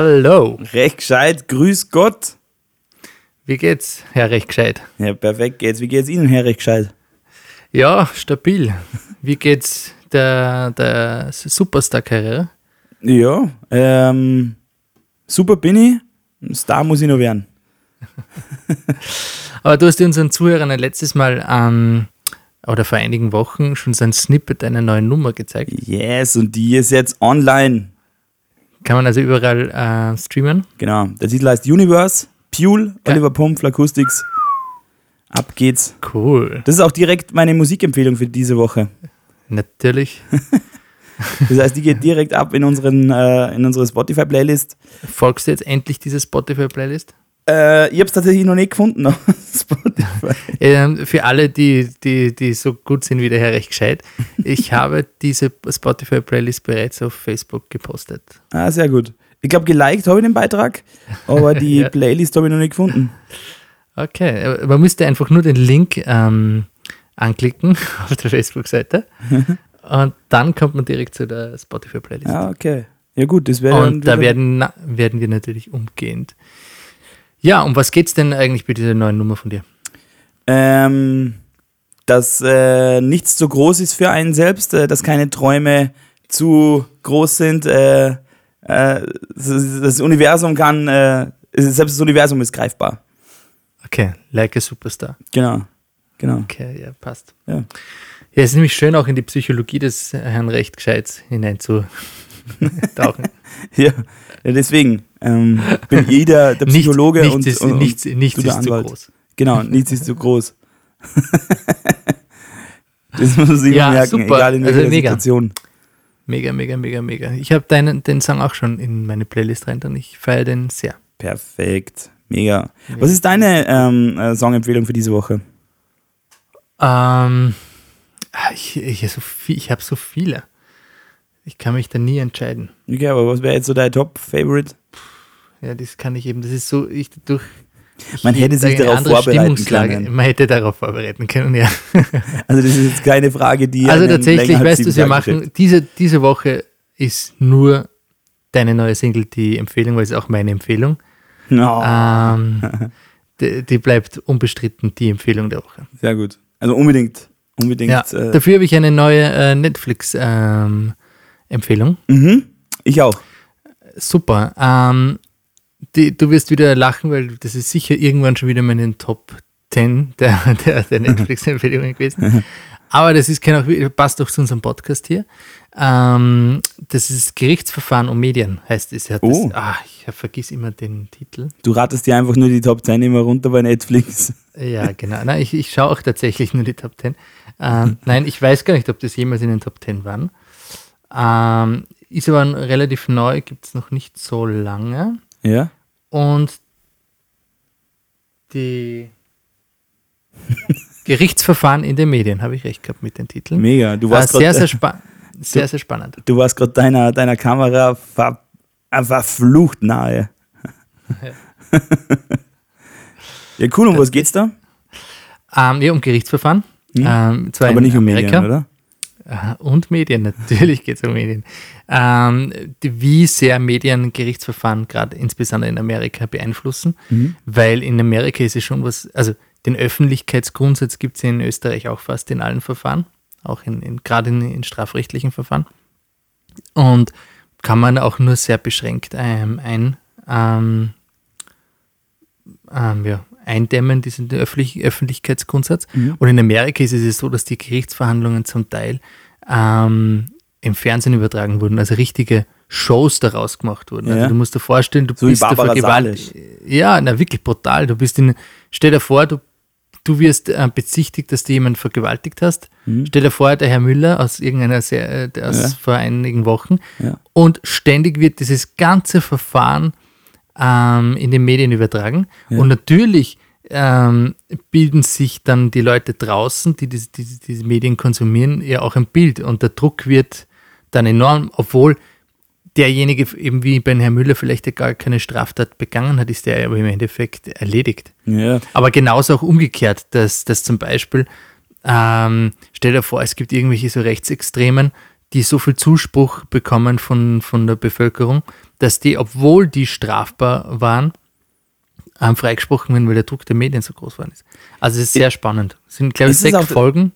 Hallo. Recht gescheit, grüß Gott. Wie geht's, Herr Recht gescheit? Ja, perfekt geht's. Wie geht's Ihnen, Herr Recht gescheit? Ja, stabil. Wie geht's der, der Superstar-Karriere? Ja, ähm, super bin ich. Star muss ich noch werden. Aber du hast unseren Zuhörern letztes Mal ähm, oder vor einigen Wochen schon so ein Snippet einer neuen Nummer gezeigt. Yes, und die ist jetzt online. Kann man also überall äh, streamen? Genau. Der Titel heißt Universe, Pule, Ja. Oliver Pump, Acoustics. Ab geht's. Cool. Das ist auch direkt meine Musikempfehlung für diese Woche. Natürlich. Das heißt, die geht direkt ab in, unseren, äh, in unsere Spotify-Playlist. Folgst du jetzt endlich diese Spotify-Playlist? Äh, ich habe es tatsächlich noch nicht gefunden auf Spotify. Ähm, für alle, die, die, die so gut sind wie der Herr Recht gescheit, ich habe diese Spotify-Playlist bereits auf Facebook gepostet. Ah, sehr gut. Ich glaube, geliked habe ich den Beitrag, aber die Ja. Playlist habe ich noch nicht gefunden. Okay, äh, man müsste einfach nur den Link ähm, anklicken auf der Facebook-Seite und dann kommt man direkt zu der Spotify-Playlist. Ja, okay. Ja, gut, das wäre und da werden, werden wir natürlich umgehend. Ja, um was geht's denn eigentlich bei dieser neuen Nummer von dir? ähm, dass äh, nichts zu groß ist für einen selbst, äh, dass keine Träume zu groß sind. Äh, äh, das, Universum kann, äh, selbst das Universum ist greifbar. Okay, like a Superstar. Genau, genau. Okay, ja, passt. Ja. Ja, es ist nämlich schön, auch in die Psychologie des Herrn Recht Gescheits hineinzutauchen. Ja deswegen ähm, bin ich der, der Psychologe nichts und, ist, und, und nichts, nichts du der ist zu Anwalt. groß. Genau, nichts ist zu groß. das muss man sich Ja, merken, super. egal in Also welcher mega. Situation. Mega, mega, mega, mega. Ich habe deinen den Song auch schon in meine Playlist rein und ich feiere den sehr. Perfekt, mega. Was ist deine ähm, äh, Songempfehlung für diese Woche? Ähm, ich ich, so viel, ich habe so viele. Ich kann mich da nie entscheiden. Okay, aber was wäre jetzt so dein Top-Favorite? Ja, das kann ich eben. Das ist so, ich durch. ich Man hätte sich darauf vorbereiten können. Man hätte darauf vorbereiten können, ja. Also das ist jetzt keine Frage, die also tatsächlich, weißt du, sieben wir machen, diese, diese Woche ist nur deine neue Single die Empfehlung, weil es auch meine Empfehlung. No, Ähm, die, die bleibt unbestritten die Empfehlung der Woche. sehr gut. Also unbedingt, unbedingt. Ja, äh, dafür habe ich eine neue äh, Netflix-Empfehlung. mhm, ich auch. Super. Ähm, die, du wirst wieder lachen, weil das ist sicher irgendwann schon wieder meine Top 10 der, der, der Netflix-Empfehlungen gewesen. Aber das ist kein passt auch zu unserem Podcast hier. Ähm, das ist Gerichtsverfahren um Medien, heißt es. Oh. das, ah, ich vergiss immer den Titel. Du ratest dir einfach nur die Top 10 immer runter bei Netflix. Ja, genau. Nein, ich, ich schaue auch tatsächlich nur die Top 10. Ähm, nein, ich weiß gar nicht, ob das jemals in den Top 10 waren. Ähm, ist aber relativ neu, gibt es noch nicht so lange. Ja? Und die Gerichtsverfahren in den Medien, habe ich recht gehabt mit den Titeln. Mega. Du War warst sehr, sehr, gerade spa sehr, sehr spannend. du warst gerade deiner, deiner Kamera ver, äh, verflucht nahe. ja, cool. Um was geht's da? Ähm, ja, um Gerichtsverfahren. Hm? Ähm, Aber nicht um Amerika. Medien, oder? Äh, Und Medien, natürlich geht es um Medien. Ähm, wie sehr Medien Gerichtsverfahren gerade insbesondere in Amerika beeinflussen, Mhm. weil in Amerika ist es schon was, also den Öffentlichkeitsgrundsatz gibt es in Österreich auch fast in allen Verfahren, auch in, in gerade in, in strafrechtlichen Verfahren. Und kann man auch nur sehr beschränkt ähm, ein, ähm, ähm, ja, eindämmen, diesen Öffentlich Öffentlichkeitsgrundsatz. Mhm. Und in Amerika ist es so, dass die Gerichtsverhandlungen zum Teil ähm, im Fernsehen übertragen wurden, also richtige Shows daraus gemacht wurden. Ja. Also du musst dir vorstellen, du So bist der Barbara Vergewalt. Ja, na wirklich brutal. Du bist in, stell dir vor, du, du wirst äh, bezichtigt, dass du jemanden vergewaltigt hast. Stell dir vor, der Herr Müller aus irgendeiner Serie, äh, aus Mhm. Ja. vor einigen Wochen. Ja. Und ständig wird dieses ganze Verfahren ähm, in den Medien übertragen. Ja. Und natürlich ähm, bilden sich dann die Leute draußen, die diese, diese, diese Medien konsumieren, ja auch ein Bild. Und der Druck wird dann enorm, obwohl derjenige, eben wie bei Herrn Müller, vielleicht gar keine Straftat begangen hat, ist der aber im Endeffekt erledigt. Ja. Aber genauso auch umgekehrt, dass, dass zum Beispiel, ähm, stell dir vor, es gibt irgendwelche so Rechtsextremen, die so viel Zuspruch bekommen von, von der Bevölkerung, dass die, obwohl die strafbar waren, ähm, freigesprochen werden, weil der Druck der Medien so groß ist. Also es ist sehr spannend. Es sind, glaube ich, sechs Folgen,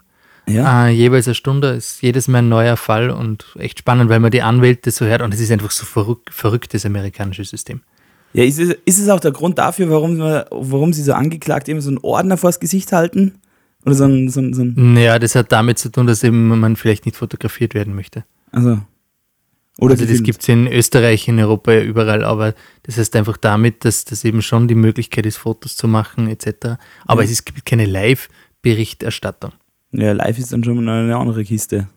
Ja. äh, jeweils eine Stunde, ist jedes Mal ein neuer Fall und echt spannend, weil man die Anwälte so hört und es ist einfach so verrückt, verrücktes amerikanisches System. Ja, ist es, ist es auch der Grund dafür, warum, warum sie so angeklagt immer so einen Ordner vors Gesicht halten? Oder so ein, so ein, so ein Naja, das hat damit zu tun, dass eben man vielleicht nicht fotografiert werden möchte. also. Oder also das gibt es in Österreich, in Europa ja überall, aber das heißt einfach damit, dass das eben schon die Möglichkeit ist, Fotos zu machen etc. Aber Ja. es gibt keine Live-Berichterstattung. Ja, live ist dann schon eine andere Kiste.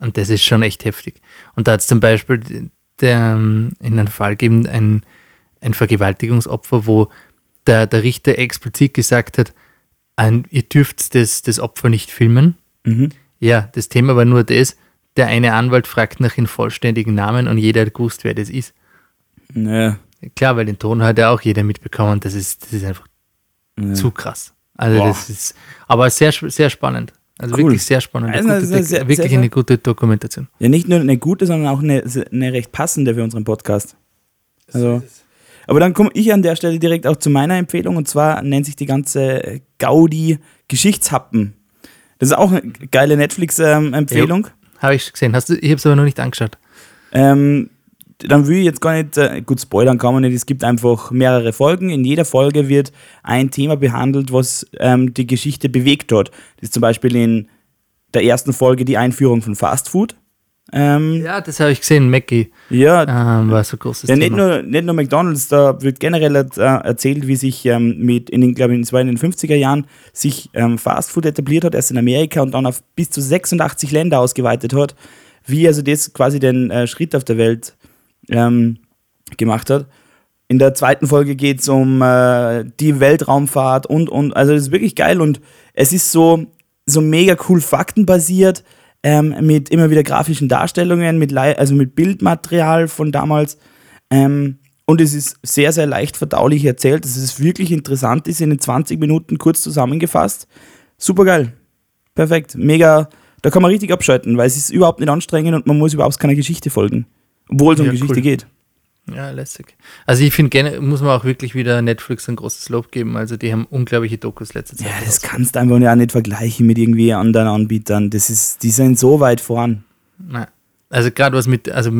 Und das ist schon echt heftig. Und da hat es zum Beispiel der, in einem Fall gegeben, ein, ein Vergewaltigungsopfer, wo der, der Richter explizit gesagt hat, ein, ihr dürft das, das Opfer nicht filmen. Mhm. Ja, das Thema war nur das, der eine Anwalt fragt nach dem vollständigen Namen und jeder hat gewusst, wer das ist. Ja. Klar, weil den Ton hat ja auch jeder mitbekommen. Das ist, das ist einfach ja. zu krass. Also Boah. das ist, aber sehr, sehr spannend. Also Cool. wirklich sehr spannend. Also Eine gute, sehr- wirklich sehr- eine gute Dokumentation. ja, nicht nur eine gute, sondern auch eine, eine recht passende für unseren Podcast. Also, aber dann komme ich an der Stelle direkt auch zu meiner Empfehlung und zwar nennt sich die ganze Gaudi Geschichtshappen. Das ist auch eine geile Netflix-Empfehlung. Habe ich gesehen. Hast du, ich habe es aber noch nicht angeschaut. Ähm, dann will ich jetzt gar nicht, äh, gut, spoilern kann man nicht, es gibt einfach mehrere Folgen. In jeder Folge wird ein Thema behandelt, was ähm, die Geschichte bewegt hat. Das ist zum Beispiel in der ersten Folge die Einführung von Fast Food. Ähm, Ja, das habe ich gesehen. Mackie ja, ähm, war so ein großes ja, nicht Thema. nur, nicht nur McDonalds, da wird generell äh, erzählt, wie sich ähm, mit, in den, glaube ich, in den 50er Jahren, sich ähm, Fast Food etabliert hat, erst in Amerika und dann auf bis zu 86 Länder ausgeweitet hat, wie also das quasi den äh, Schritt auf der Welt ähm, gemacht hat. In der zweiten Folge geht es um äh, die Weltraumfahrt und, und, also das ist wirklich geil und es ist so, so mega cool faktenbasiert, ähm, mit immer wieder grafischen Darstellungen, mit, also mit Bildmaterial von damals. Ähm, und es ist sehr, sehr leicht verdaulich erzählt, dass es wirklich interessant ist, in den 20 Minuten kurz zusammengefasst. Super geil. Perfekt. Mega. Da kann man richtig abschalten, weil es ist überhaupt nicht anstrengend und man muss überhaupt keiner Geschichte folgen. Obwohl es um Ja, Geschichte cool. geht. Ja, lässig. Also ich finde, gerne muss man auch wirklich wieder Netflix ein großes Lob geben. Also die haben unglaubliche Dokus letzte Zeit. Ja, das kannst du einfach ja nicht vergleichen mit irgendwie anderen Anbietern. Das ist, die sind so weit voran. Nein. Also gerade was mit, also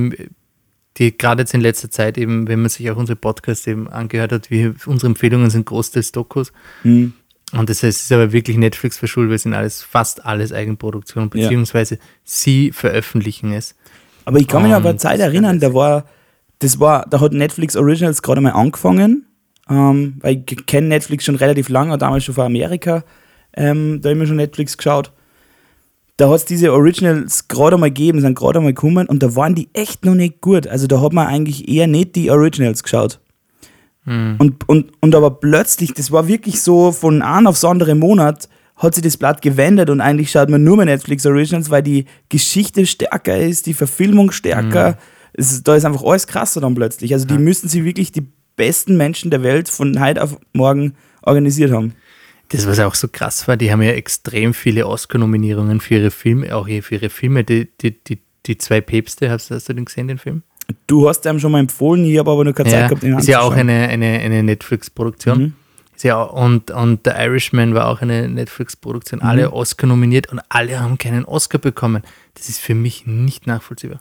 die gerade jetzt in letzter Zeit eben, wenn man sich auch unsere Podcasts eben angehört hat, wie unsere Empfehlungen sind großteils Dokus. Hm. Und das heißt, es ist aber wirklich Netflix verschuldet, weil es sind alles, fast alles Eigenproduktion, Ja. beziehungsweise sie veröffentlichen es. Aber ich kann mich an eine Zeit erinnern, da war, das war, da hat Netflix Originals gerade mal angefangen, ähm, weil ich kenne Netflix schon relativ lange, damals schon von Amerika, ähm, da immer schon Netflix geschaut. Da hat es diese Originals gerade mal gegeben, sind gerade mal gekommen und da waren die echt noch nicht gut. Also da hat man eigentlich eher nicht die Originals geschaut. Hm. Und, und, und aber plötzlich, das war wirklich so von einem aufs andere Monat, hat sich das Blatt gewendet und eigentlich schaut man nur mehr Netflix Originals, weil die Geschichte stärker ist, die Verfilmung stärker. Es ist, da ist einfach alles krasser dann plötzlich. Also die Ja. müssten sich wirklich die besten Menschen der Welt von heute auf morgen organisiert haben. Das, was auch so krass war, die haben ja extrem viele Oscar-Nominierungen für ihre Filme, auch für ihre Filme. Die, die, die, die zwei Päpste, hast, hast du den gesehen, den Film? Du hast einem schon mal empfohlen, ich habe aber noch keine Zeit Ja, gehabt, den ist ja auch eine, eine, eine Netflix-Produktion. Mhm. Ist ja, und, und The Irishman war auch eine Netflix-Produktion. Mhm. Alle Oscar nominiert und alle haben keinen Oscar bekommen. Das ist für mich nicht nachvollziehbar.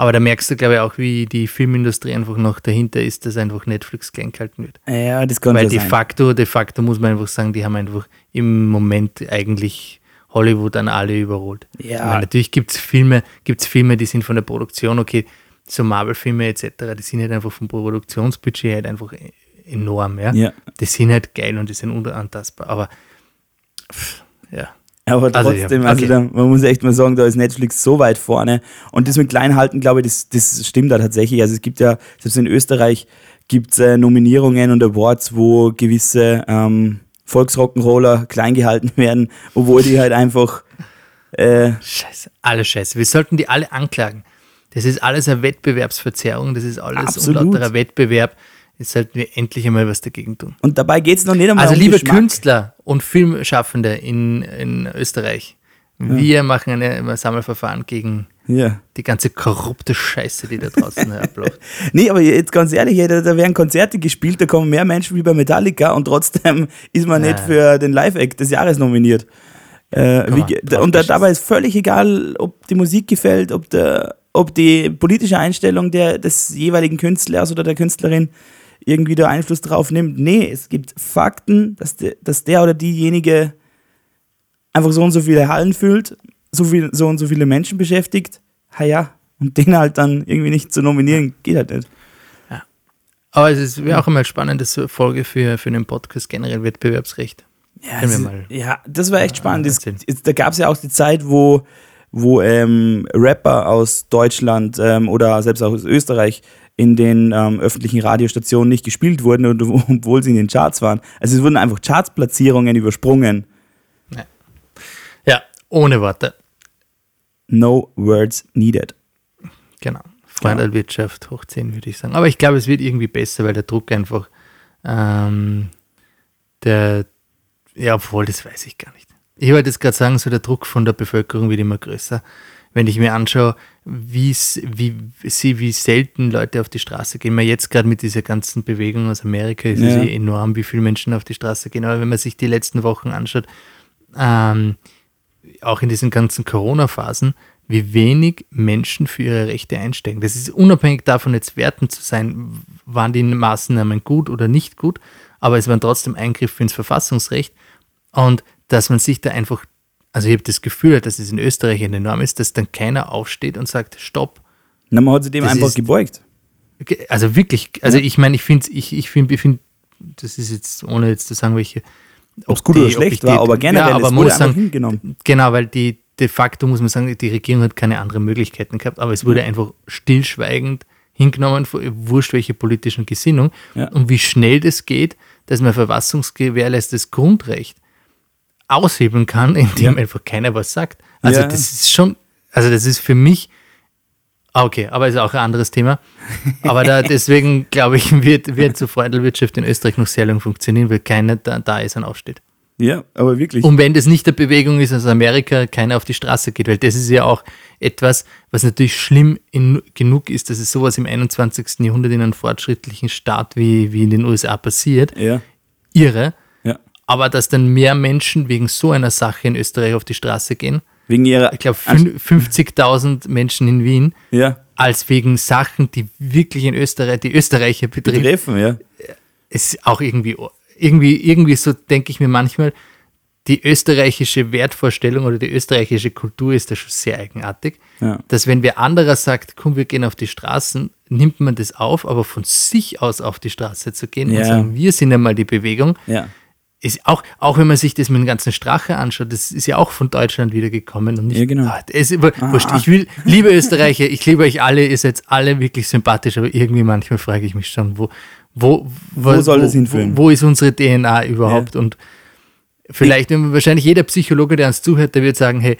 Aber da merkst du, glaube ich, auch, wie die Filmindustrie einfach noch dahinter ist, dass einfach Netflix klein gehalten wird. Ja, das kann Weil de sein. facto, de facto muss man einfach sagen, die haben einfach im Moment eigentlich Hollywood an alle überholt. Ja. Meine, natürlich gibt es Filme, gibt's Filme, die sind von der Produktion, okay, so Marvel-Filme etc., die sind halt einfach vom Produktionsbudget halt einfach e- enorm, ja. Ja. Die sind halt geil und die sind unantastbar, aber pff, ja. Aber Also, ja, trotzdem, also, okay. da, man muss echt mal sagen, da ist Netflix so weit vorne. Und das mit Kleinhalten, glaube ich, das, das stimmt da tatsächlich. Also es gibt ja, selbst in Österreich gibt es äh, Nominierungen und Awards, wo gewisse ähm, Volksrock'n'Roller klein gehalten werden, obwohl die halt einfach äh, Scheiße, alles scheiße. Wir sollten die alle anklagen. Das ist alles eine Wettbewerbsverzerrung, das ist alles Absolut. unlauterer Wettbewerb. Jetzt sollten wir endlich einmal was dagegen tun. und dabei geht es noch nicht einmal Also um liebe Geschmack. Künstler und Filmschaffende in, in Österreich, wir machen ein Sammelverfahren gegen, Ja. Die ganze korrupte Scheiße, die da draußen abläuft. Nee, aber jetzt ganz ehrlich, da, da werden Konzerte gespielt, da kommen mehr Menschen wie bei Metallica und trotzdem ist man Ja. nicht für den Live-Act des Jahres nominiert. Äh, wie, man und da, dabei ist völlig egal, ob die Musik gefällt, ob, der, ob die politische Einstellung der, des jeweiligen Künstlers oder der Künstlerin irgendwie da Einfluss drauf nimmt. Nee, es gibt Fakten, dass, der, dass der oder diejenige einfach so und so viele Hallen füllt, so, viel, so und so viele Menschen beschäftigt. Ha ja, und den halt dann irgendwie nicht zu nominieren, geht halt nicht. Aber es wäre auch einmal spannende Folge für, für den Podcast generell Wettbewerbsrecht. Ja, mal- ja das war echt spannend. Es, da gab es ja auch die Zeit, wo, wo ähm, Rapper aus Deutschland ähm, oder selbst auch aus Österreich in den ähm, öffentlichen Radiostationen nicht gespielt wurden, und, obwohl sie in den Charts waren. Also es wurden einfach Chartsplatzierungen übersprungen. Ja, ohne Worte. No words needed. Genau. Freundalwirtschaft hoch 10, würde ich sagen. Aber ich glaube, es wird irgendwie besser, weil der Druck einfach, ähm, der, ja, obwohl, das weiß ich gar nicht. Ich wollte jetzt gerade sagen, so der Druck von der Bevölkerung wird immer größer. Wenn ich mir anschaue, wie, sie, wie selten Leute auf die Straße gehen, mal jetzt gerade mit dieser ganzen Bewegung aus Amerika ist es Ja. eh enorm, wie viele Menschen auf die Straße gehen. Aber wenn man sich die letzten Wochen anschaut, ähm, auch in diesen ganzen Corona-Phasen, wie wenig Menschen für ihre Rechte einsteigen. Das ist unabhängig davon, jetzt wertend zu sein, waren die Maßnahmen gut oder nicht gut, aber es waren trotzdem Eingriffe ins Verfassungsrecht und dass man sich da einfach, also ich habe das Gefühl, dass es in Österreich eine Norm ist, dass dann keiner aufsteht und sagt, stopp. Na, man hat sich dem Das einfach ist- gebeugt. Ge- Also wirklich, also ich meine, ich finde, ich, ich finde, ich find, das ist jetzt, ohne jetzt zu sagen, welche. Ob's gut oder ob schlecht war, aber generell, ja, aber es wurde muss einfach sagen, hingenommen. Genau, weil die de facto muss man sagen, die Regierung hat keine anderen Möglichkeiten gehabt, aber es wurde einfach stillschweigend hingenommen, wurscht welche politischen Gesinnung. Ja. Und wie schnell das geht, dass man verfassungsgewährleistetes Grundrecht aushebeln kann, indem Ja. einfach keiner was sagt. Also Ja. das ist schon, also das ist für mich, Ah, okay, aber ist auch ein anderes Thema. Aber da, deswegen glaube ich, wird, wird so Freundelwirtschaft in Österreich noch sehr lange funktionieren, weil keiner da, da ist und aufsteht. Ja, aber wirklich. Und wenn das nicht der Bewegung ist aus Amerika, keiner auf die Straße geht, weil das ist ja auch etwas, was natürlich schlimm in, genug ist, dass es sowas im 21. Jahrhundert in einem fortschrittlichen Staat wie, wie in den USA passiert. ja, Irre. Aber dass dann mehr Menschen wegen so einer Sache in Österreich auf die Straße gehen, Wegen ihrer. ich glaube 50.000 Menschen in Wien, ja, als wegen Sachen, die wirklich in Österreich, die Österreicher betreffen, betreffen, ja. ist auch irgendwie, irgendwie, irgendwie so denke ich mir manchmal, die österreichische Wertvorstellung oder die österreichische Kultur ist da schon sehr eigenartig, Ja. dass wenn wer anderer sagt, komm, wir gehen auf die Straßen, nimmt man das auf, aber von sich aus auf die Straße zu gehen Ja. und sagen, wir sind einmal die Bewegung, Ja. Ist auch, auch wenn man sich das mit dem ganzen Strache anschaut, das ist ja auch von Deutschland wieder gekommen und nicht, Ja, genau. ah, es ist, wurscht, ich will, liebe Österreicher, ich liebe euch alle, ihr seid alle wirklich sympathisch, aber irgendwie manchmal frage ich mich schon, wo, wo, Wo soll das hinführen? Wo, wo ist unsere DNA überhaupt? Und vielleicht, wahrscheinlich jeder Psychologe, der uns zuhört, der wird sagen, hey,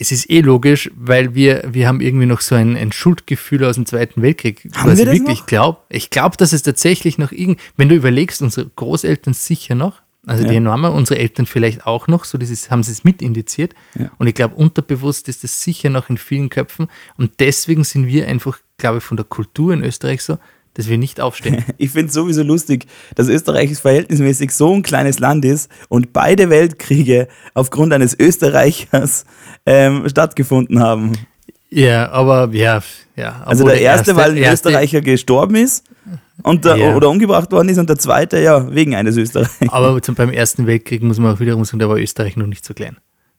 es ist eh logisch, weil wir, wir haben irgendwie noch so ein, ein Schuldgefühl aus dem Zweiten Weltkrieg. Haben was wir ich das wirklich noch? glaube. Ich glaube, dass es tatsächlich noch irgend, wenn du überlegst, unsere Großeltern sicher noch, also Ja. die enorme, unsere Eltern vielleicht auch noch, so dieses, haben sie es mitindiziert. Ja. Und ich glaube, unterbewusst ist das sicher noch in vielen Köpfen. Und deswegen sind wir einfach, glaube ich, von der Kultur in Österreich so, dass wir nicht aufstehen. Ich finde es sowieso lustig, dass Österreich verhältnismäßig so ein kleines Land ist und beide Weltkriege aufgrund eines Österreichers ähm, stattgefunden haben. ja, aber ja, ja. Also der erste, weil ein erste- Österreicher gestorben ist und der, Ja. oder umgebracht worden ist und der zweite ja wegen eines Österreichers. Aber zum, beim Ersten Weltkrieg muss man auch wiederum sagen, da war Österreich noch nicht so klein.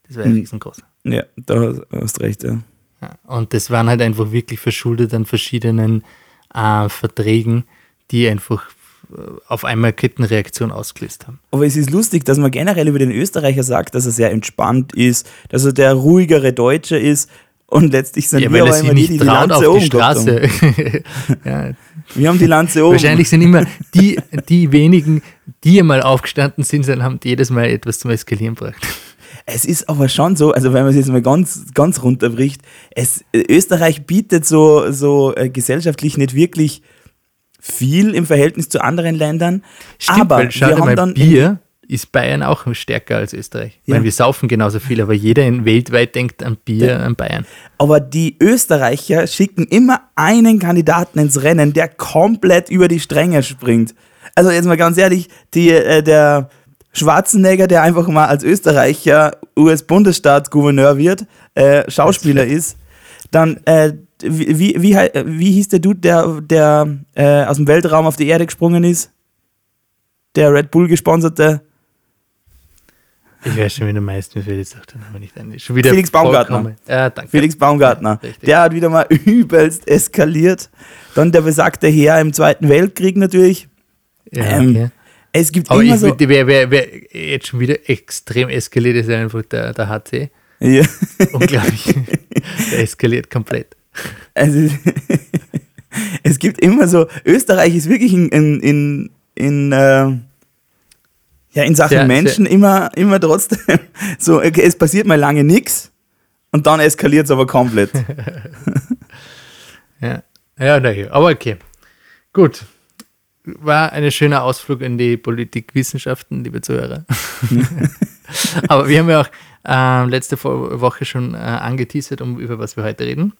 Das war ja Mhm. riesengroß. Ja, da hast du recht, ja. Ja, und das waren halt einfach wirklich verschuldet an verschiedenen äh, Verträgen, die einfach äh, auf einmal Kettenreaktion ausgelöst haben. Aber es ist lustig, dass man generell über den Österreicher sagt, dass er sehr entspannt ist, dass er der ruhigere Deutsche ist und letztlich sind Ja, wir er aber immer die, nicht die die Lanze auf die oben. Straße. ja, Wir haben die Lanze oben. wahrscheinlich sind immer die, die wenigen, die einmal aufgestanden sind, sind, haben jedes Mal etwas zum Eskalieren gebracht. Es ist aber schon so, also wenn man es jetzt mal ganz, ganz runterbricht, es, Österreich bietet so, so äh, gesellschaftlich nicht wirklich viel im Verhältnis zu anderen Ländern. Stimmt, aber wir haben mal dann Bier, ist Bayern auch stärker als Österreich. Ja. Weil wir saufen genauso viel, aber jeder in weltweit denkt an Bier, ja. an Bayern. Aber die Österreicher schicken immer einen Kandidaten ins Rennen, der komplett über die Stränge springt. Also jetzt mal ganz ehrlich, die, äh, der Schwarzenegger, der einfach mal als Österreicher US-Bundesstaatsgouverneur wird, äh, Schauspieler ist, dann äh, wie, wie, wie, wie hieß der Dude, der, der äh, aus dem Weltraum auf die Erde gesprungen ist? Der Red Bull gesponserte ich weiß schon, wie du meinst, mir fällt jetzt auch der Name nicht ein. Schon wieder Felix Baumgartner. Ja, danke. Felix Baumgartner. Ja, der hat wieder mal übelst eskaliert. Dann der besagte Herr im Zweiten Weltkrieg natürlich. Ja, ähm, okay. Es gibt Aber immer ich, so. Wer, wer, wer jetzt schon wieder extrem eskaliert, ist einfach der, der HC. Ja. Unglaublich. der eskaliert komplett. Also, es gibt immer so. Österreich ist wirklich in, in, in, in äh, ja, in Sachen sehr, Menschen sehr immer, immer trotzdem so, okay, es passiert mal lange nichts und dann eskaliert es aber komplett. ja, ja, naja, aber okay. Gut. War ein schöner Ausflug in die Politikwissenschaften, liebe Zuhörer. aber wir haben ja auch äh, letzte Woche schon äh, angeteasert, um über was wir heute reden.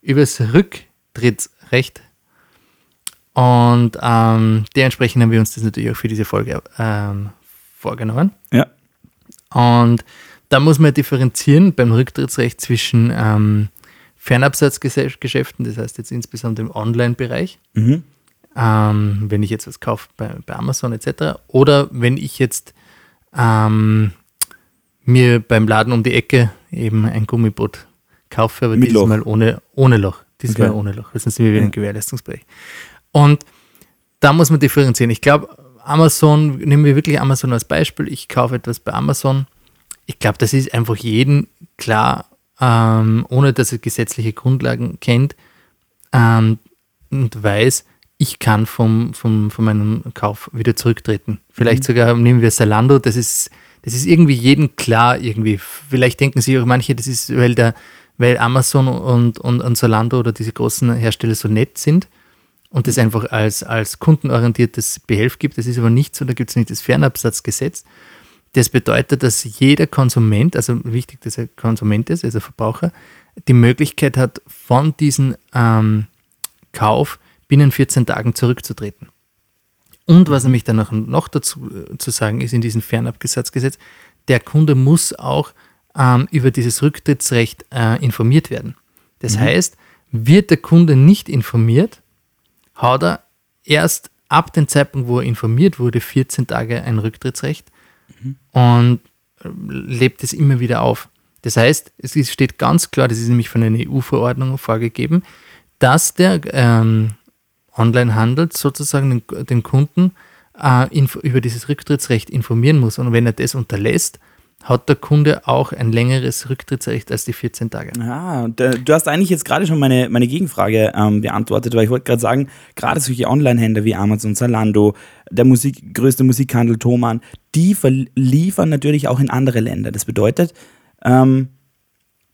Über das Rücktrittsrecht. Und ähm, dementsprechend haben wir uns das natürlich auch für diese Folge ähm, vorgenommen. Ja. Und da muss man differenzieren beim Rücktrittsrecht zwischen ähm, Fernabsatzgeschäften, das heißt jetzt insbesondere im Online-Bereich, mhm. ähm, wenn ich jetzt was kaufe bei, bei Amazon etc. Oder wenn ich jetzt ähm, mir beim Laden um die Ecke eben ein Gummiboot kaufe, aber Mit diesmal Loch. ohne, ohne Loch. Diesmal okay. ohne Loch, sonst sind wir wieder im Gewährleistungsbereich. Und da muss man differenzieren. Ich glaube, Amazon, nehmen wir wirklich Amazon als Beispiel. Ich kaufe etwas bei Amazon. Ich glaube, das ist einfach jedem klar, ähm, ohne dass er gesetzliche Grundlagen kennt ähm, und weiß, ich kann vom, vom, von meinem Kauf wieder zurücktreten. Vielleicht mhm. sogar nehmen wir Salando, das ist, das ist irgendwie jedem klar irgendwie. Vielleicht denken sich auch manche, das ist, weil, der, weil Amazon und, und, und Zalando oder diese großen Hersteller so nett sind und das einfach als, als kundenorientiertes Behelf gibt. Das ist aber nicht so, da gibt es nicht das Fernabsatzgesetz. Das bedeutet, dass jeder Konsument, also wichtig, dass er Konsument ist, also Verbraucher, die Möglichkeit hat, von diesem ähm, Kauf binnen 14 Tagen zurückzutreten. Und was nämlich dann noch, noch dazu äh, zu sagen ist in diesem Fernabsatzgesetz, der Kunde muss auch ähm, über dieses Rücktrittsrecht äh, informiert werden. Das mhm. heißt, wird der Kunde nicht informiert, hat er erst ab dem Zeitpunkt, wo er informiert wurde, 14 Tage ein Rücktrittsrecht mhm. und äh, lebt es immer wieder auf. Das heißt, es steht ganz klar, das ist nämlich von einer EU-Verordnung vorgegeben, dass der ähm, Onlinehandel sozusagen den, den Kunden äh, über dieses Rücktrittsrecht informieren muss. Und wenn er das unterlässt, hat der Kunde auch ein längeres Rücktrittsrecht als die 14 Tage. Ja, und, äh, du hast eigentlich jetzt gerade schon meine, meine Gegenfrage ähm, beantwortet, weil ich wollte gerade sagen, gerade solche Online-Händler wie Amazon, Zalando, der Musik, größte Musikhandel Thomann, die verliefern natürlich auch in andere Länder. Das bedeutet, ähm,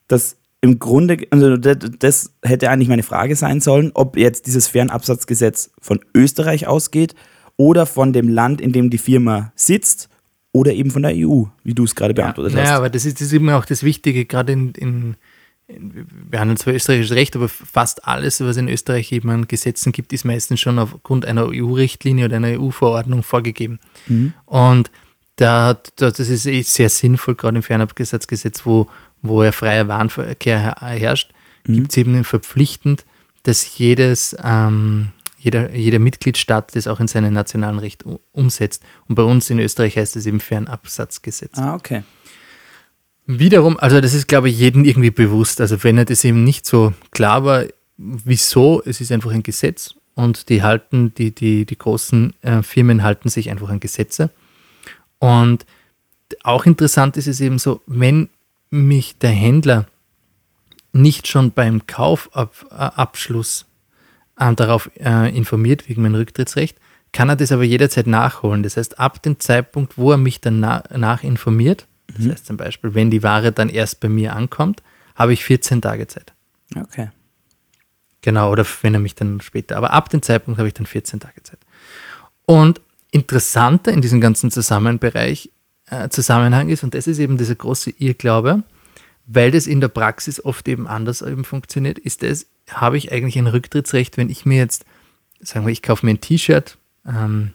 dass im Grunde, also das hätte eigentlich meine Frage sein sollen, ob jetzt dieses Fernabsatzgesetz von Österreich ausgeht oder von dem Land, in dem die Firma sitzt oder eben von der EU, wie du es gerade beantwortet ja, hast. Ja, aber das ist, das ist immer auch das Wichtige, gerade in, in, in wir haben zwar österreichisches Recht, aber fast alles, was in Österreich eben an Gesetzen gibt, ist meistens schon aufgrund einer EU-Richtlinie oder einer EU-Verordnung vorgegeben. Mhm. Und da hat, das ist eh sehr sinnvoll, gerade im Fernabsatzgesetz, wo, wo ja freier Warenverkehr herrscht, mhm. gibt es eben verpflichtend, dass jedes ähm, jeder, jeder Mitgliedstaat das auch in seinem nationalen Recht umsetzt. Und bei uns in Österreich heißt es eben Fernabsatzgesetz. Ah, okay. Wiederum, also das ist, glaube ich, jedem irgendwie bewusst. Also wenn er das eben nicht so klar war, wieso, es ist einfach ein Gesetz und die halten, die, die, die großen äh, Firmen halten sich einfach an Gesetze. Und auch interessant ist es eben so, wenn mich der Händler nicht schon beim Kaufabschluss äh, darauf äh, informiert wegen meinem Rücktrittsrecht, kann er das aber jederzeit nachholen. Das heißt, ab dem Zeitpunkt, wo er mich dann nach informiert, das mhm. heißt zum Beispiel, wenn die Ware dann erst bei mir ankommt, habe ich 14 Tage Zeit. Okay. Genau, oder wenn er mich dann später, aber ab dem Zeitpunkt habe ich dann 14 Tage Zeit. Und interessanter in diesem ganzen Zusammenbereich äh, Zusammenhang ist, und das ist eben dieser große Irrglaube, weil das in der Praxis oft eben anders eben funktioniert, ist es, habe ich eigentlich ein Rücktrittsrecht, wenn ich mir jetzt, sagen wir, ich kaufe mir ein T-Shirt ähm,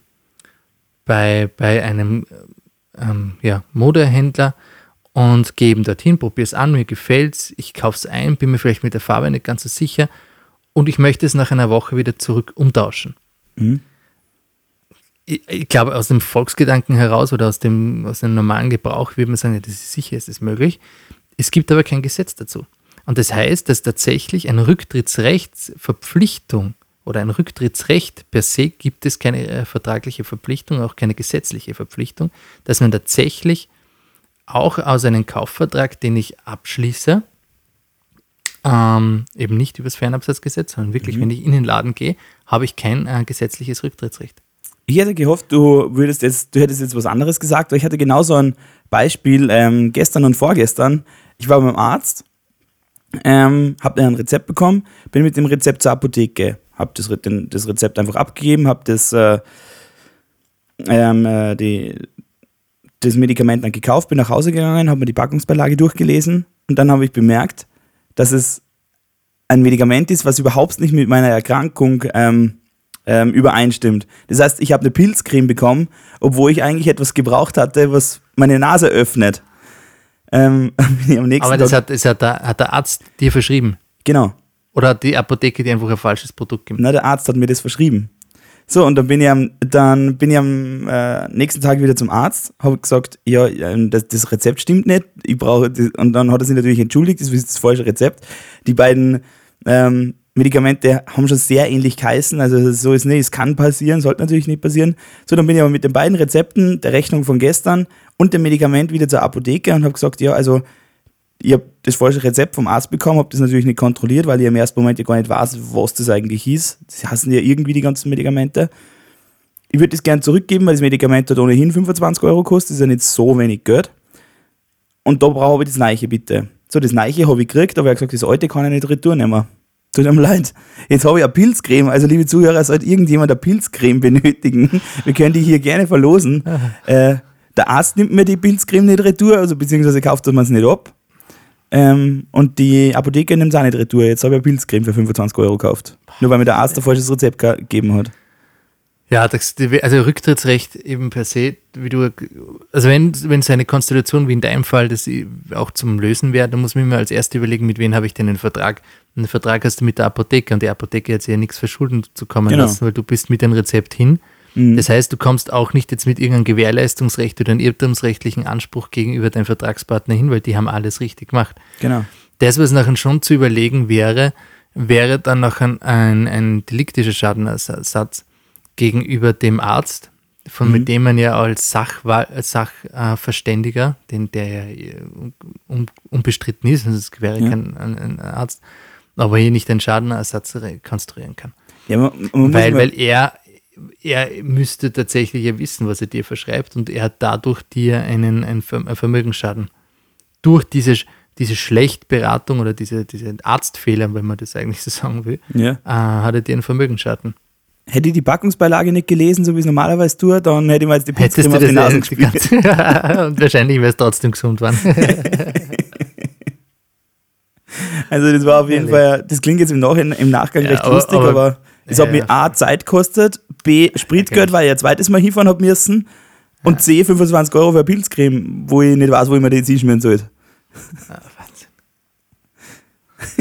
bei, bei einem ähm, ja, Modehändler und gehe eben dorthin, probiere es an, mir gefällt es, ich kaufe es ein, bin mir vielleicht mit der Farbe nicht ganz so sicher und ich möchte es nach einer Woche wieder zurück umtauschen. Mhm. Ich, ich, glaube, aus dem Volksgedanken heraus oder aus dem, aus dem normalen Gebrauch würde man sagen, ja, das ist sicher, ist das möglich. Es gibt aber kein Gesetz dazu. Und das heißt, dass tatsächlich eine Rücktrittsrechtsverpflichtung oder ein Rücktrittsrecht per se gibt es keine äh, vertragliche Verpflichtung, auch keine gesetzliche Verpflichtung, dass man tatsächlich auch aus einem Kaufvertrag, den ich abschließe, ähm, eben nicht über das Fernabsatzgesetz, sondern wirklich, mhm. wenn ich in den Laden gehe, habe ich kein äh, gesetzliches Rücktrittsrecht. Ich hätte gehofft, du würdest jetzt, du hättest jetzt was anderes gesagt, weil ich hatte genauso ein Beispiel ähm, gestern und vorgestern. Ich war beim Arzt, ähm, habe ein Rezept bekommen, bin mit dem Rezept zur Apotheke, habe das, das, Rezept einfach abgegeben, habe das, äh, ähm, äh, die, das Medikament dann gekauft, bin nach Hause gegangen, habe mir die Packungsbeilage durchgelesen und dann habe ich bemerkt, dass es ein Medikament ist, was überhaupt nicht mit meiner Erkrankung ähm, ähm, übereinstimmt. Das heißt, ich habe eine Pilzcreme bekommen, obwohl ich eigentlich etwas gebraucht hatte, was meine Nase öffnet. Ähm, Aber das, hat, das hat, der, hat der Arzt dir verschrieben? Genau. Oder hat die Apotheke dir einfach ein falsches Produkt gegeben? Na, der Arzt hat mir das verschrieben. So, und dann bin ich am, dann bin ich am äh, nächsten Tag wieder zum Arzt, habe gesagt, ja, das, das, Rezept stimmt nicht, ich brauche, und dann hat er sich natürlich entschuldigt, das ist das falsche Rezept. Die beiden ähm, Medikamente haben schon sehr ähnlich geheißen, also so ist nicht, es kann passieren, sollte natürlich nicht passieren. So, dann bin ich aber mit den beiden Rezepten, der Rechnung von gestern und dem Medikament wieder zur Apotheke und habe gesagt, ja, also ich habe das falsche Rezept vom Arzt bekommen, habe das natürlich nicht kontrolliert, weil ich im ersten Moment ja gar nicht weiß, was das eigentlich ist. Das heißen ja irgendwie die ganzen Medikamente. Ich würde das gerne zurückgeben, weil das Medikament hat ohnehin 25 Euro kostet, das ist ja nicht so wenig Geld. Und da brauche ich das Neiche bitte. So, das Neiche habe ich gekriegt, aber er hat gesagt, das alte kann ich nicht retour nehmen. Tut mir leid. Jetzt habe ich eine Pilzcreme. Also, liebe Zuhörer, sollte irgendjemand eine Pilzcreme benötigen, wir können die hier gerne verlosen. Äh, der Arzt nimmt mir die Pilzcreme nicht retour, also beziehungsweise kauft man es nicht ab. Ähm, und die Apotheke nimmt es auch nicht retour. Jetzt habe ich eine Pilzcreme für 25 Euro gekauft. Nur weil mir der Arzt ein falsches Rezept gegeben hat. Ja, das, also Rücktrittsrecht eben per se, wie du, also wenn, wenn es eine Konstellation wie in deinem Fall das auch zum Lösen wäre, dann muss man mir als erstes überlegen, mit wem habe ich denn einen Vertrag. Einen Vertrag hast du mit der Apotheke und die Apotheke hat sich ja nichts verschulden zu kommen genau. lassen, weil du bist mit dem Rezept hin. Mhm. Das heißt, du kommst auch nicht jetzt mit irgendeinem Gewährleistungsrecht oder einem irrtumsrechtlichen Anspruch gegenüber deinem Vertragspartner hin, weil die haben alles richtig gemacht. Genau. Das, was nachher schon zu überlegen wäre, wäre dann noch ein, ein, deliktischer Schadenersatz gegenüber dem Arzt, von mhm. mit dem man ja als Sachverständiger, den der ja un, unbestritten ist, also es wäre ja. kein ein, ein Arzt, aber hier nicht einen Schadenersatz rekonstruieren kann. Ja, man, man weil, weil er er müsste tatsächlich ja wissen, was er dir verschreibt und er hat dadurch dir einen, einen Vermögensschaden. Durch diese, diese Schlechtberatung oder diese, diese Arztfehler, wenn man das eigentlich so sagen will, ja. äh, hat er dir einen Vermögensschaden. Hätte ich die Packungsbeilage nicht gelesen, so wie es normalerweise tue, dann hätte ich mir jetzt die Pizza auf die Nase gespielt. und wahrscheinlich wäre es trotzdem gesund worden. also das war auf jeden Fall, das klingt jetzt im, Nach im Nachgang ja, recht aber, lustig, aber, aber es ja, hat mir A, Zeit gekostet, B, Spritgeld, weil ich ein zweites Mal hinfahren habe müssen und C, 25 Euro für Pilzcreme, wo ich nicht weiß, wo ich mir die einschmieren soll. Ah, Wahnsinn.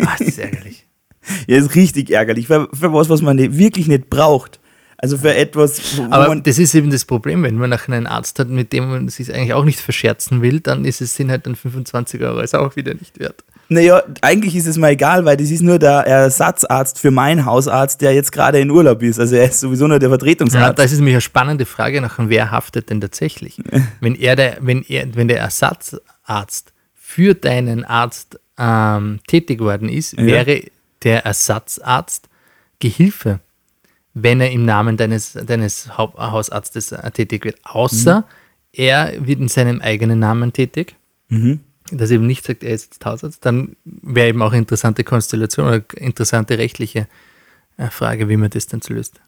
Ach, das ist ärgerlich. ja, ist richtig ärgerlich. Für, für was, was man nicht, wirklich nicht braucht. Also für etwas, Aber das ist eben das Problem, wenn man nachher einen Arzt hat, mit dem man sich eigentlich auch nicht verscherzen will, dann ist es sind halt dann 25 Euro, ist auch wieder nicht wert. Naja, eigentlich ist es mir egal, weil das ist nur der Ersatzarzt für meinen Hausarzt, der jetzt gerade in Urlaub ist. Also er ist sowieso nur der Vertretungsarzt. Ja, das ist nämlich eine spannende Frage nach, wer haftet denn tatsächlich? wenn, er der, wenn, er, wenn der Ersatzarzt für deinen Arzt ähm, tätig worden ist, ja. wäre der Ersatzarzt Gehilfe, wenn er im Namen deines, deines Hausarztes äh, tätig wird. Außer mhm. er wird in seinem eigenen Namen tätig. Mhm dass eben nicht sagt, er ist jetzt Hausarzt, dann wäre eben auch eine interessante Konstellation oder interessante rechtliche äh, Frage, wie man das dann löst.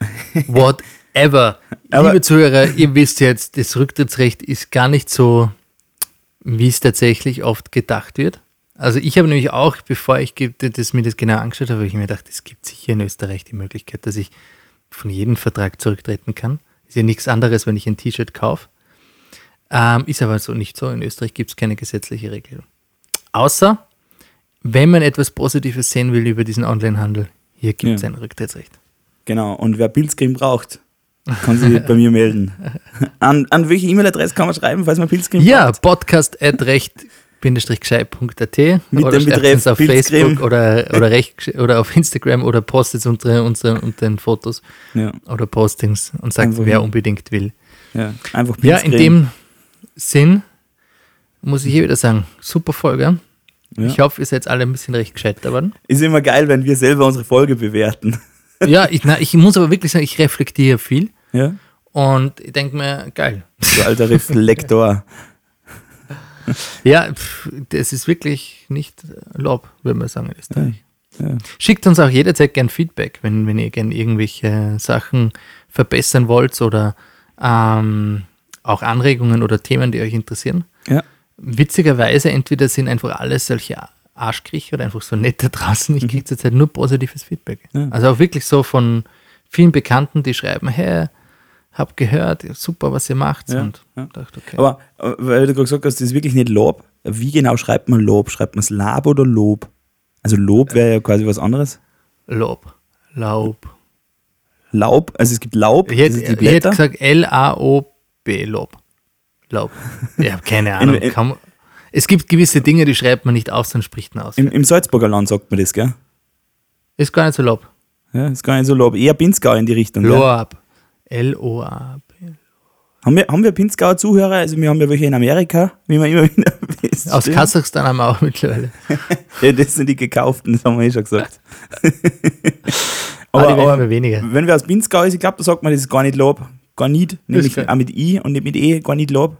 Whatever. ever. Aber- Liebe Zuhörer, ihr wisst jetzt, das Rücktrittsrecht ist gar nicht so, wie es tatsächlich oft gedacht wird. Also ich habe nämlich auch, bevor ich das, mir das genau angeschaut habe, habe ich mir gedacht, es gibt sicher in Österreich die Möglichkeit, dass ich von jedem Vertrag zurücktreten kann. Ist ja nichts anderes, wenn ich ein T-Shirt kaufe. Ähm, ist aber so nicht so. In Österreich gibt es keine gesetzliche Regelung. Außer, wenn man etwas Positives sehen will über diesen Onlinehandel, hier gibt es Ja. ein Rücktrittsrecht. Genau. Und wer Pilzcreme braucht, kann sich bei mir melden. An, an welche E-Mail-Adresse kann man schreiben, falls man Pilzcreme Ja, braucht? podcast at recht-gescheit.at Mit oder dem Betreff auf Pilzcreme. Facebook oder, oder, recht, oder auf Instagram oder postet unsere, unsere, unter den Fotos Ja, oder Postings und sagt, Einfach wer unbedingt will. ja. Einfach Ja, Pilzcreme. in dem Sinn muss ich hier wieder sagen, super Folge. Ja. Ich hoffe, ihr seid alle ein bisschen recht gescheit geworden. Ist immer geil, wenn wir selber unsere Folge bewerten. Ja, ich, na, ich muss aber wirklich sagen, ich reflektiere viel Ja. und ich denke mir, geil. So alter Reflektor. Ja, pff, das ist wirklich nicht äh, Lob, würde man sagen in Österreich. Ja. Schickt uns auch jederzeit gern Feedback, wenn, wenn ihr gern irgendwelche Sachen verbessern wollt oder ähm, auch Anregungen oder Themen, die euch interessieren. Ja. Witzigerweise, entweder sind einfach alles solche Arschkriecher oder einfach so nett da draußen. Ich kriege zurzeit nur positives Feedback. Mhm. Ja. Also auch wirklich so von vielen Bekannten, die schreiben, hey, hab gehört, super, was ihr macht. Ja, Und ja. dachte, okay. Aber äh, weil du gerade gesagt hast, das ist wirklich nicht Lob. Wie genau schreibt man Lob? Schreibt man es Lab oder Lob? Also Lob wäre ja quasi was anderes. Lob, Laub. Laub, also es gibt Laub, Ich hätte, ich hätte gesagt L-A-O-B, Lob. Lob. Ich habe keine Ahnung. in- man- es gibt gewisse Dinge, die schreibt man nicht aus, sondern spricht man aus. Im, Im Salzburger Land sagt man das, gell? Ist gar nicht so Lob. Ja, ist gar nicht so Lob. Eher Pinzgau in die Richtung. Gell? Loab. L-O-A-B. Haben wir, haben wir Pinzgauer Zuhörer? Also wir haben ja welche in Amerika, wie man immer wieder wisst. Aus. Kasachstan haben wir auch mittlerweile. Ja, das sind die gekauften, das haben wir eh schon gesagt. Aber, aber, aber wir weniger. wenn wer aus Pinzgau ist, ich glaube, da sagt man, das ist gar nicht Lob. Gar nicht, nämlich auch mit I und nicht mit E, gar nicht Lob.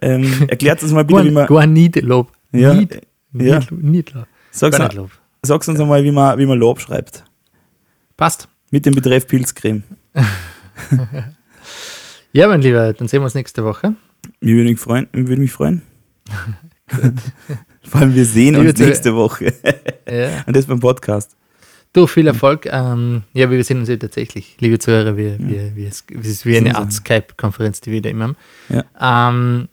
Ähm, erklärt uns mal bitte, wie man. gar nicht Lob. Ja, Nicht, ja. nicht, nicht Lob. Sag's, sag's uns einmal, wie man, wie man Lob schreibt. Passt. Mit dem Betreff Pilzcreme. Ja, mein Lieber, dann sehen wir uns nächste Woche. Ich würde mich freuen. Ich würde mich freuen. Vor allem, wir sehen uns nächste Woche. Ja. Und das beim Podcast. Du, viel Erfolg. Ähm, ja, wir sehen uns ja tatsächlich, liebe Zuhörer, wir, wir, wir, es ist wie eine Art. Skype-Konferenz, die wir da immer haben. Ja. Ähm,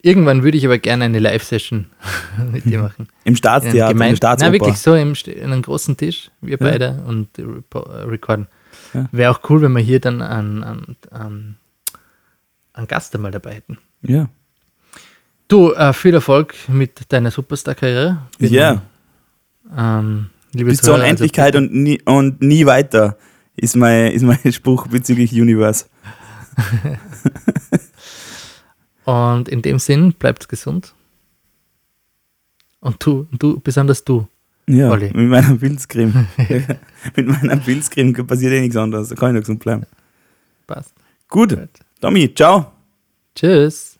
irgendwann würde ich aber gerne eine Live-Session mit dir machen. Im Staatstheater, in der Nein, Staatsoper. wirklich so im, in einem großen Tisch, wir Ja. beide und repo- äh, recorden. Ja. Wäre auch cool, wenn wir hier dann einen, einen, einen Gast einmal dabei hätten. Ja. Du, äh, viel Erfolg mit deiner Superstar-Karriere. Ja. Ähm, liebe Bis zur also Unendlichkeit und, nie, und nie weiter ist mein, ist mein Spruch bezüglich Universe. Und in dem Sinn, bleibt gesund. Und du, du, besonders du. Ja, Olli. mit meiner Pilzcreme. mit meiner Pilzcreme passiert eh nichts anderes. Da kann ich noch gesund bleiben. Passt. Gut, Gut. Tommy, ciao. Tschüss.